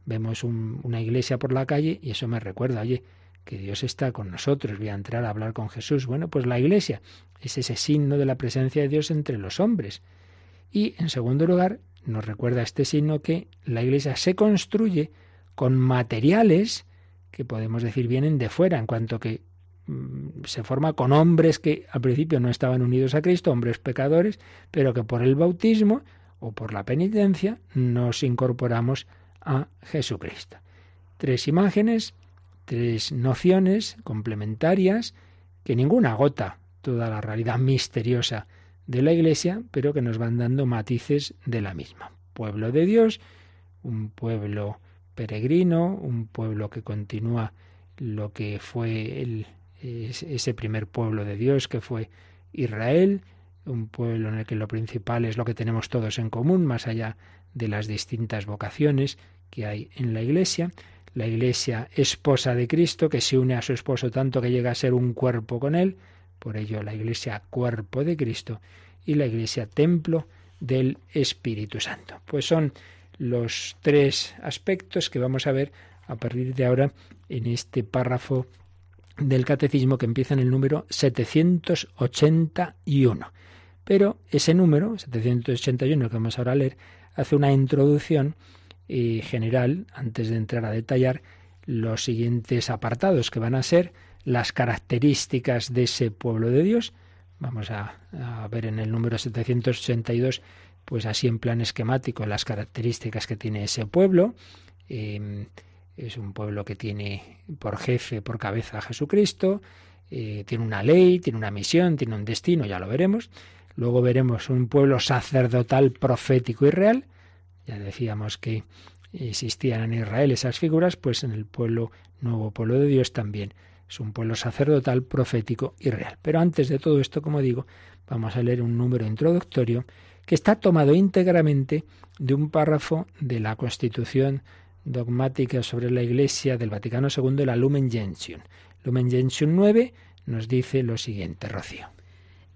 Vemos una iglesia por la calle y eso me recuerda, oye, que Dios está con nosotros, voy a entrar a hablar con Jesús. Bueno, pues la iglesia es ese signo de la presencia de Dios entre los hombres. Y en segundo lugar, nos recuerda este signo que la iglesia se construye con materiales que podemos decir vienen de fuera, en cuanto que mm, se forma con hombres que al principio no estaban unidos a Cristo, hombres pecadores, pero que por el bautismo o por la penitencia nos incorporamos a Jesucristo. Tres imágenes, tres nociones complementarias que ninguna agota toda la realidad misteriosa de la Iglesia, pero que nos van dando matices de la misma. Pueblo de Dios, un pueblo peregrino, un pueblo que continúa lo que fue el, ese primer pueblo de Dios que fue Israel, un pueblo en el que lo principal es lo que tenemos todos en común, más allá de las distintas vocaciones que hay en la Iglesia. La Iglesia esposa de Cristo, que se une a su esposo tanto que llega a ser un cuerpo con él, por ello la Iglesia cuerpo de Cristo y la Iglesia templo del Espíritu Santo. Pues son los tres aspectos que vamos a ver a partir de ahora en este párrafo del catecismo que empieza en el número 781. Pero ese número, 781, que vamos ahora a leer, hace una introducción eh, general antes de entrar a detallar los siguientes apartados que van a ser las características de ese pueblo de Dios. Vamos a, ver en el número 782, pues así en plan esquemático, las características que tiene ese pueblo. Em, es un pueblo que tiene por jefe, por cabeza a Jesucristo, eh, tiene una ley, tiene una misión, tiene un destino, ya lo veremos. Luego veremos un pueblo sacerdotal, profético y real. Ya decíamos que existían en Israel esas figuras, pues en el pueblo, nuevo pueblo de Dios también es un pueblo sacerdotal, profético y real. Pero antes de todo esto, como digo, vamos a leer un número introductorio que está tomado íntegramente de un párrafo de la Constitución dogmática sobre la Iglesia del Vaticano II, la Lumen Gentium. Lumen Gentium 9 nos dice lo siguiente, Rocío.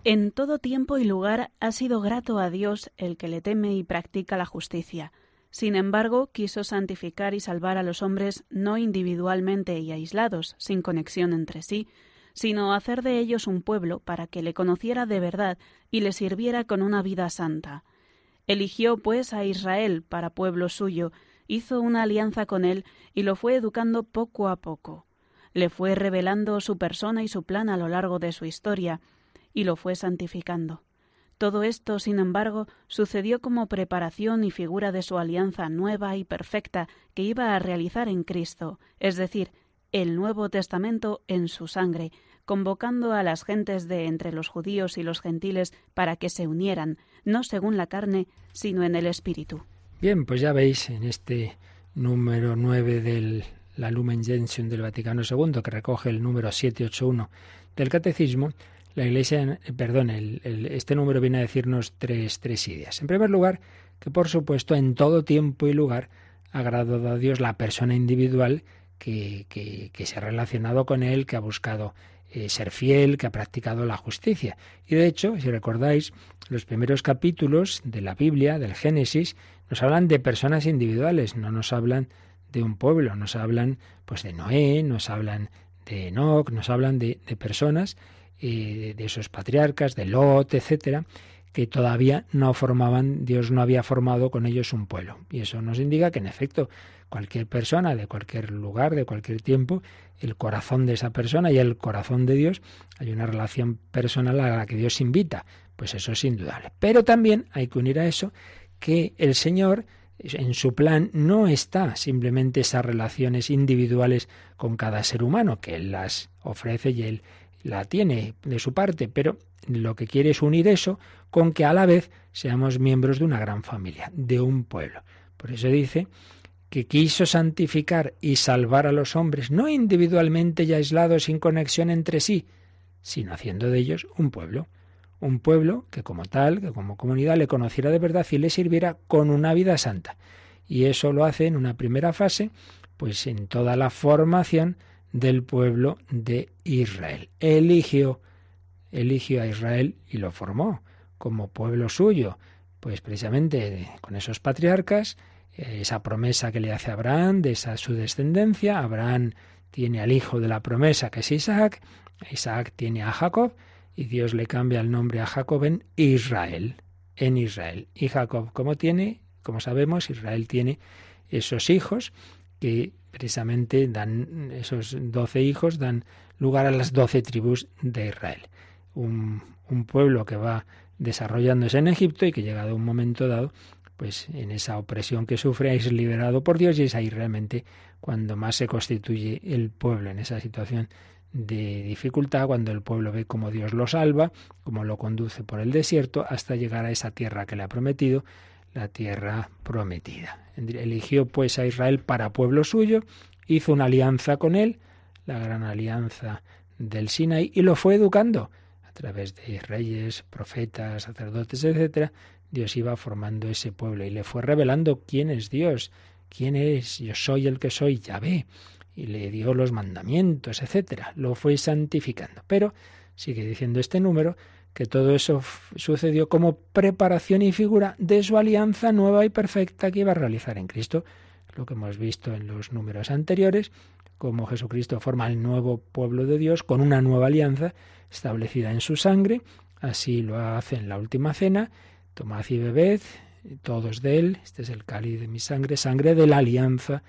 En todo tiempo y lugar ha sido grato a Dios el que le teme y practica la justicia sin embargo, quiso santificar y salvar a los hombres no individualmente y aislados, sin conexión entre sí, sino hacer de ellos un pueblo para que le conociera de verdad y le sirviera con una vida santa. Eligió, pues, a Israel para pueblo suyo, hizo una alianza con él y lo fue educando poco a poco. Le fue revelando su persona y su plan a lo largo de su historia, y lo fue santificando. Todo esto, sin embargo, sucedió como preparación y figura de su alianza nueva y perfecta que iba a realizar en Cristo, es decir, el Nuevo Testamento en su sangre, convocando a las gentes de entre los judíos y los gentiles para que se unieran, no según la carne, sino en el Espíritu. Bien, pues ya veis en este número 9 del la Lumen Gentium del Vaticano II, que recoge el número 781 del Catecismo, la Iglesia, eh, perdón, este número viene a decirnos tres, tres ideas. En primer lugar, que por supuesto en todo tiempo y lugar ha agradado a Dios la persona individual que, que, se ha relacionado con Él, que ha buscado eh, ser fiel, que ha practicado la justicia. Y de hecho, si recordáis, los primeros capítulos de la Biblia, del Génesis, nos hablan de personas individuales, no nos hablan de un pueblo, nos hablan pues de Noé, nos hablan de Enoch, nos hablan de, de personas de esos patriarcas, de Lot, etcétera, que todavía no formaban, Dios no había formado con ellos un pueblo. Y eso nos indica que en efecto cualquier persona de cualquier lugar, de cualquier tiempo, el corazón de esa persona y el corazón de Dios, hay una relación personal a la que Dios invita. Pues eso es indudable. Pero también hay que unir a eso que el Señor en su plan no está simplemente esas relaciones individuales con cada ser humano, que Él las ofrece y Él la tiene de su parte, pero lo que quiere es unir eso con que a la vez seamos miembros de una gran familia, de un pueblo. Por eso dice que quiso santificar y salvar a los hombres, no individualmente y aislados sin conexión entre sí, sino haciendo de ellos un pueblo. Un pueblo que como tal, que como comunidad le conociera de verdad y le sirviera con una vida santa. Y eso lo hace en una primera fase, pues en toda la formación del pueblo de Israel. Eligió, eligió a Israel y lo formó como pueblo suyo, pues precisamente con esos patriarcas, esa promesa que le hace Abraham de esa su descendencia, Abraham tiene al hijo de la promesa, que es Isaac, Isaac tiene a Jacob, y Dios le cambia el nombre a Jacob en Israel, en Israel. Y Jacob, como tiene, como sabemos, Israel tiene esos hijos que precisamente dan, esos doce hijos dan lugar a las doce tribus de Israel. Un, un pueblo que va desarrollándose en Egipto y que llegado un momento dado, pues en esa opresión que sufre es liberado por Dios y es ahí realmente cuando más se constituye el pueblo en esa situación de dificultad, cuando el pueblo ve cómo Dios lo salva, cómo lo conduce por el desierto, hasta llegar a esa tierra que le ha prometido, la tierra prometida. Eligió pues a Israel para pueblo suyo, hizo una alianza con él, la gran alianza del Sinai, y lo fue educando a través de reyes, profetas, sacerdotes, etcétera. Dios iba formando ese pueblo y le fue revelando quién es Dios, quién es, yo soy el que soy, Yahvé, y le dio los mandamientos, etcétera. Lo fue santificando. Pero sigue diciendo este número que todo eso sucedió como preparación y figura de su alianza nueva y perfecta que iba a realizar en Cristo. Lo que hemos visto en los números anteriores, como Jesucristo forma el nuevo pueblo de Dios con una nueva alianza establecida en su sangre. Así lo hace en la última cena. Tomad y bebed, todos de él. Este es el cáliz de mi sangre, sangre de la alianza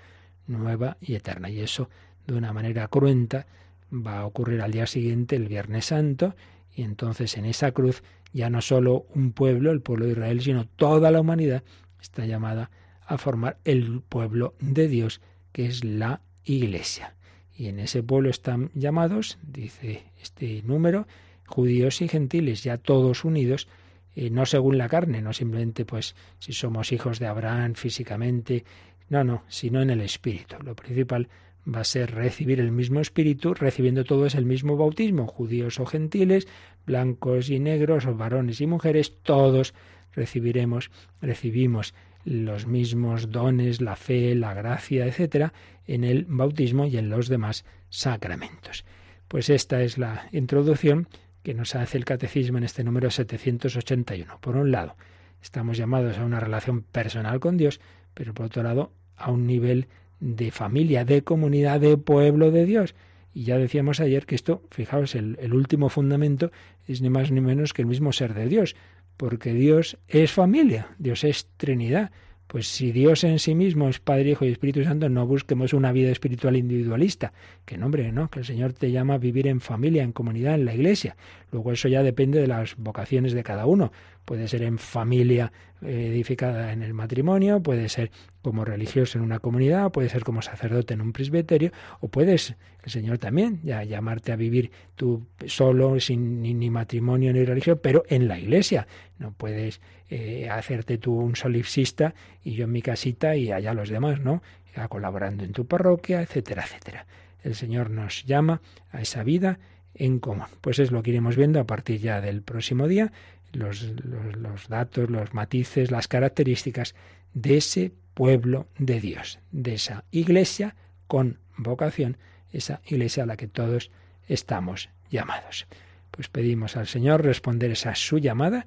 nueva y eterna. Y eso, de una manera cruenta, va a ocurrir al día siguiente, el Viernes Santo, y entonces en esa cruz ya no solo un pueblo, el pueblo de Israel, sino toda la humanidad está llamada a formar el pueblo de Dios, que es la Iglesia. Y en ese pueblo están llamados, dice este número, judíos y gentiles, ya todos unidos, eh, no según la carne, no simplemente pues si somos hijos de Abraham físicamente, no, no, sino en el Espíritu. Lo principal va a ser recibir el mismo Espíritu, recibiendo todos el mismo bautismo, judíos o gentiles, blancos y negros, o varones y mujeres, todos recibiremos, recibimos los mismos dones, la fe, la gracia, etcétera, en el bautismo y en los demás sacramentos. Pues esta es la introducción que nos hace el catecismo en este número 781. Por un lado, estamos llamados a una relación personal con Dios, pero por otro lado a un nivel de familia, de comunidad, de pueblo de Dios. Y ya decíamos ayer que esto, fijaos, el, último fundamento es ni más ni menos que el mismo ser de Dios, porque Dios es familia, Dios es Trinidad. Pues si Dios en sí mismo es Padre, Hijo y Espíritu Santo, no busquemos una vida espiritual individualista. Que nombre, ¿no? Que el Señor te llama a vivir en familia, en comunidad, en la iglesia. Luego eso ya depende de las vocaciones de cada uno. Puede ser en familia eh, edificada en el matrimonio, puede ser como religioso en una comunidad, puede ser como sacerdote en un presbiterio, o puedes, el Señor también, ya llamarte a vivir tú solo, sin ni, matrimonio ni religión, pero en la iglesia. No puedes eh, hacerte tú un solipsista y yo en mi casita y allá los demás, ¿no? Ya colaborando en tu parroquia, etcétera, etcétera. El Señor nos llama a esa vida en común. Pues es lo que iremos viendo a partir ya del próximo día los, los, datos, los matices, las características de ese pueblo de Dios, de esa iglesia con vocación, esa iglesia a la que todos estamos llamados. Pues pedimos al Señor responder esa su llamada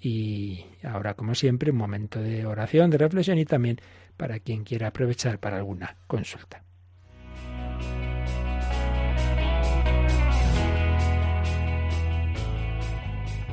y ahora, como siempre, un momento de oración, de reflexión y también para quien quiera aprovechar para alguna consulta.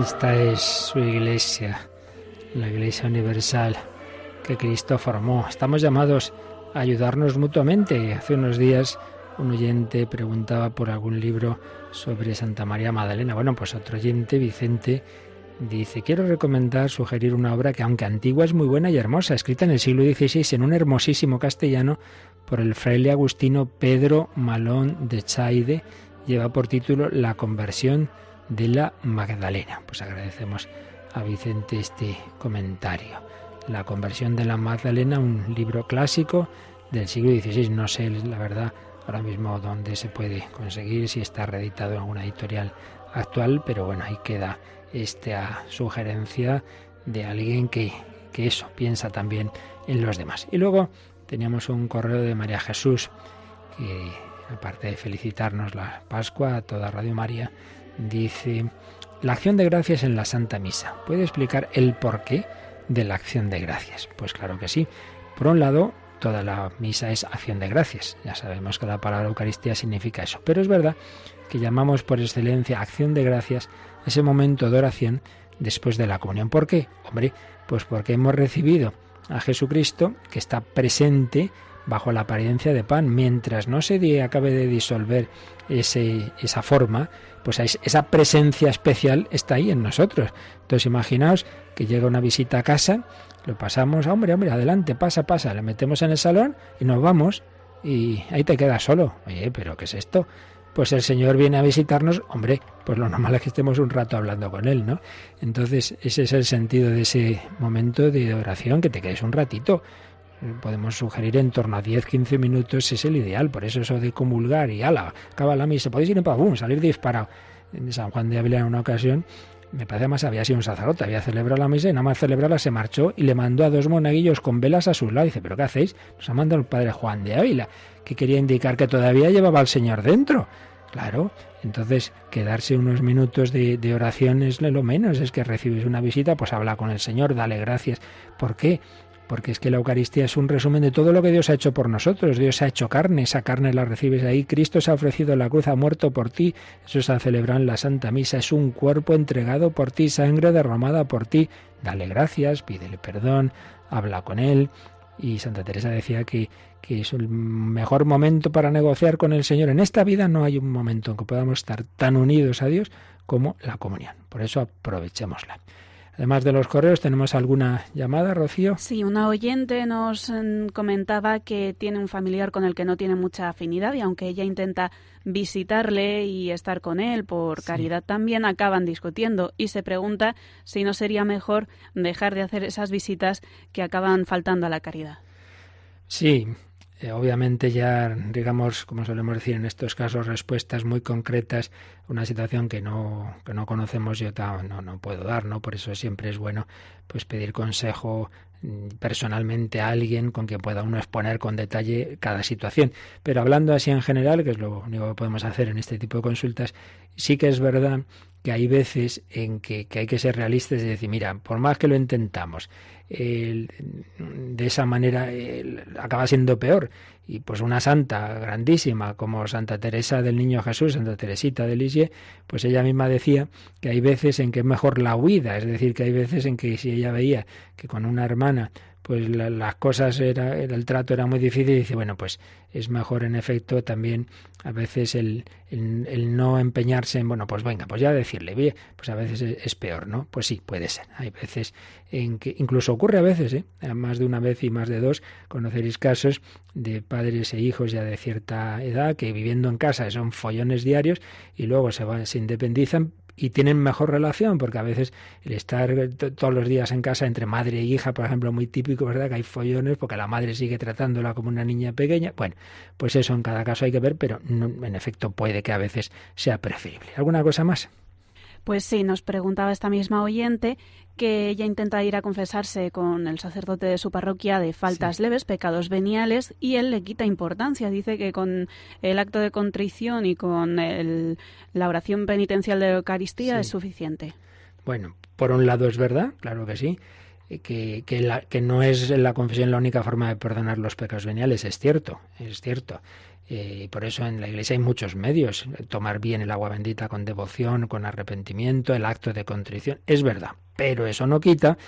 Esta es su iglesia, la iglesia universal que Cristo formó. Estamos llamados a ayudarnos mutuamente. Hace unos días un oyente preguntaba por algún libro sobre Santa María Magdalena. Bueno, pues otro oyente, Vicente, dice, quiero recomendar, sugerir una obra que aunque antigua es muy buena y hermosa, escrita en el siglo XVI en un hermosísimo castellano por el fraile agustino Pedro Malón de Chaide, lleva por título La conversión de la Magdalena. Pues agradecemos a Vicente este comentario. La conversión de la Magdalena, un libro clásico del siglo XVI. No sé, la verdad, ahora mismo dónde se puede conseguir, si está reeditado en alguna editorial actual, pero bueno, ahí queda esta sugerencia de alguien que, que eso, piensa también en los demás. Y luego teníamos un correo de María Jesús, que aparte de felicitarnos la Pascua a toda Radio María, dice, la acción de gracias en la Santa Misa. ¿Puede explicar el porqué de la acción de gracias? Pues claro que sí. Por un lado, toda la misa es acción de gracias. Ya sabemos que la palabra Eucaristía significa eso. Pero es verdad que llamamos por excelencia acción de gracias ese momento de oración después de la comunión. ¿Por qué? Hombre, pues porque hemos recibido a Jesucristo que está presente bajo la apariencia de pan. Mientras no se acabe de disolver ese, esa forma, pues esa presencia especial está ahí en nosotros. Entonces imaginaos que llega una visita a casa, lo pasamos, hombre, hombre, adelante, pasa, pasa, le metemos en el salón y nos vamos y ahí te quedas solo. Oye, pero ¿qué es esto? Pues el Señor viene a visitarnos, hombre, pues lo normal es que estemos un rato hablando con Él, ¿no? Entonces ese es el sentido de ese momento de oración, que te quedes un ratito podemos sugerir en torno a 10-15 minutos es el ideal. Por eso eso de comulgar y ala, acaba la misa, podéis ir en paz, salir disparado. En San Juan de Ávila en una ocasión, me parece más, había sido un sacerdote, había celebrado la misa y nada más celebrarla se marchó y le mandó a dos monaguillos con velas a su lado. dice, ¿pero qué hacéis? Nos ha mandado el padre Juan de Ávila, que quería indicar que todavía llevaba al Señor dentro. Claro, entonces quedarse unos minutos de, de oración es lo menos, es que recibes una visita, pues habla con el Señor, dale gracias. ¿Por qué? Porque es que la Eucaristía es un resumen de todo lo que Dios ha hecho por nosotros. Dios ha hecho carne, esa carne la recibes ahí. Cristo se ha ofrecido la cruz, ha muerto por ti. Eso se ha celebrado en la Santa Misa. Es un cuerpo entregado por ti, sangre derramada por ti. Dale gracias, pídele perdón, habla con Él. Y Santa Teresa decía que, que es el mejor momento para negociar con el Señor. En esta vida no hay un momento en que podamos estar tan unidos a Dios como la comunión. Por eso aprovechémosla. Además de los correos, ¿tenemos alguna llamada, Rocío? Sí, una oyente nos mm, comentaba que tiene un familiar con el que no tiene mucha afinidad y aunque ella intenta visitarle y estar con él por caridad también, acaban discutiendo y se pregunta si no sería mejor dejar de hacer esas visitas que acaban faltando a la caridad. Sí, eh, obviamente ya, digamos, como solemos decir en estos casos, respuestas muy concretas, una situación que no, que no conocemos yo no, no puedo dar, ¿no? Por eso siempre es bueno pues pedir consejo mm, personalmente a alguien con quien pueda uno exponer con detalle cada situación. Pero hablando así en general, que es lo único que podemos hacer en este tipo de consultas, sí que es verdad que hay veces en que, hay que ser realistas y decir, mira, por más que lo intentamos, de esa manera acaba siendo peor. Y pues una santa grandísima como Santa Teresa del Niño Jesús, Santa Teresita de Lisieux, pues ella misma decía que hay veces en que es mejor la huida, es decir, que hay veces en que si ella veía que con una hermana pues las cosas era, el trato era muy difícil y dice bueno pues es mejor en efecto también a veces el, el, no empeñarse en bueno pues venga pues ya decirle bien pues a veces es, peor no pues sí puede ser hay veces en que incluso ocurre a veces ¿eh? más de una vez y más de dos conoceréis casos de padres e hijos ya de cierta edad que viviendo en casa son follones diarios y luego se van se independizan y tienen mejor relación, porque a veces el estar todos los días en casa entre madre e hija, por ejemplo, muy típico, ¿verdad? Que hay follones porque la madre sigue tratándola como una niña pequeña. Bueno, pues eso en cada caso hay que ver, pero en efecto puede que a veces sea preferible. ¿Alguna cosa más? Pues sí, nos preguntaba esta misma oyente que ella intenta ir a confesarse con el sacerdote de su parroquia de faltas leves, pecados veniales, y él le quita importancia. Dice que con el acto de contrición y con la oración penitencial de la Eucaristía es suficiente. Bueno, por un lado es verdad, claro que sí, que, que, que no es la confesión la única forma de perdonar los pecados veniales, es cierto, es cierto. Eh, y por eso en la iglesia hay muchos medios. Tomar bien el agua bendita con devoción, con arrepentimiento, el acto de contrición. Es verdad. Pero eso no quita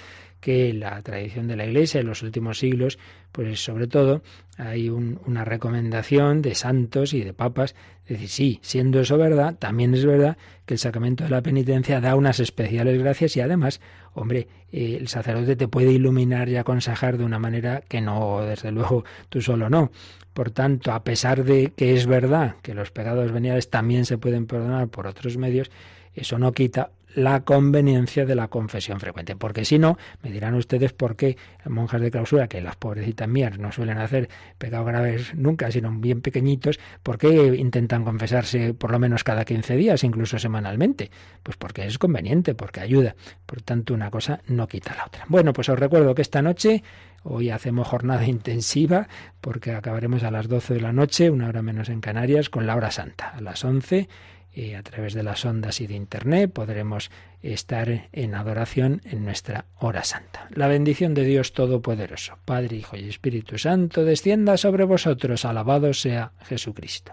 que la tradición de la Iglesia en los últimos siglos, pues sobre todo hay una recomendación de santos y de papas, es decir, sí, siendo eso verdad, también es verdad que el sacramento de la penitencia da unas especiales gracias y además, hombre, eh, el sacerdote te puede iluminar y aconsejar de una manera que no, desde luego, tú solo no. Por tanto, a pesar de que es verdad que los pecados veniales también se pueden perdonar por otros medios, eso no quita la conveniencia de la confesión frecuente. Porque si no, me dirán ustedes por qué monjas de clausura, que las pobrecitas mías no suelen hacer pecados graves nunca, sino bien pequeñitos, ¿por qué intentan confesarse por lo menos cada 15 días, incluso semanalmente? Pues porque es conveniente, porque ayuda. Por tanto, una cosa no quita la otra. Bueno, pues os recuerdo que esta noche Hoy hacemos jornada intensiva porque acabaremos a las 12 de la noche, una hora menos en Canarias, con la hora santa. A las 11 y a través de las ondas y de Internet podremos estar en adoración en nuestra hora santa. La bendición de Dios Todopoderoso, Padre, Hijo y Espíritu Santo, descienda sobre vosotros. Alabado sea Jesucristo.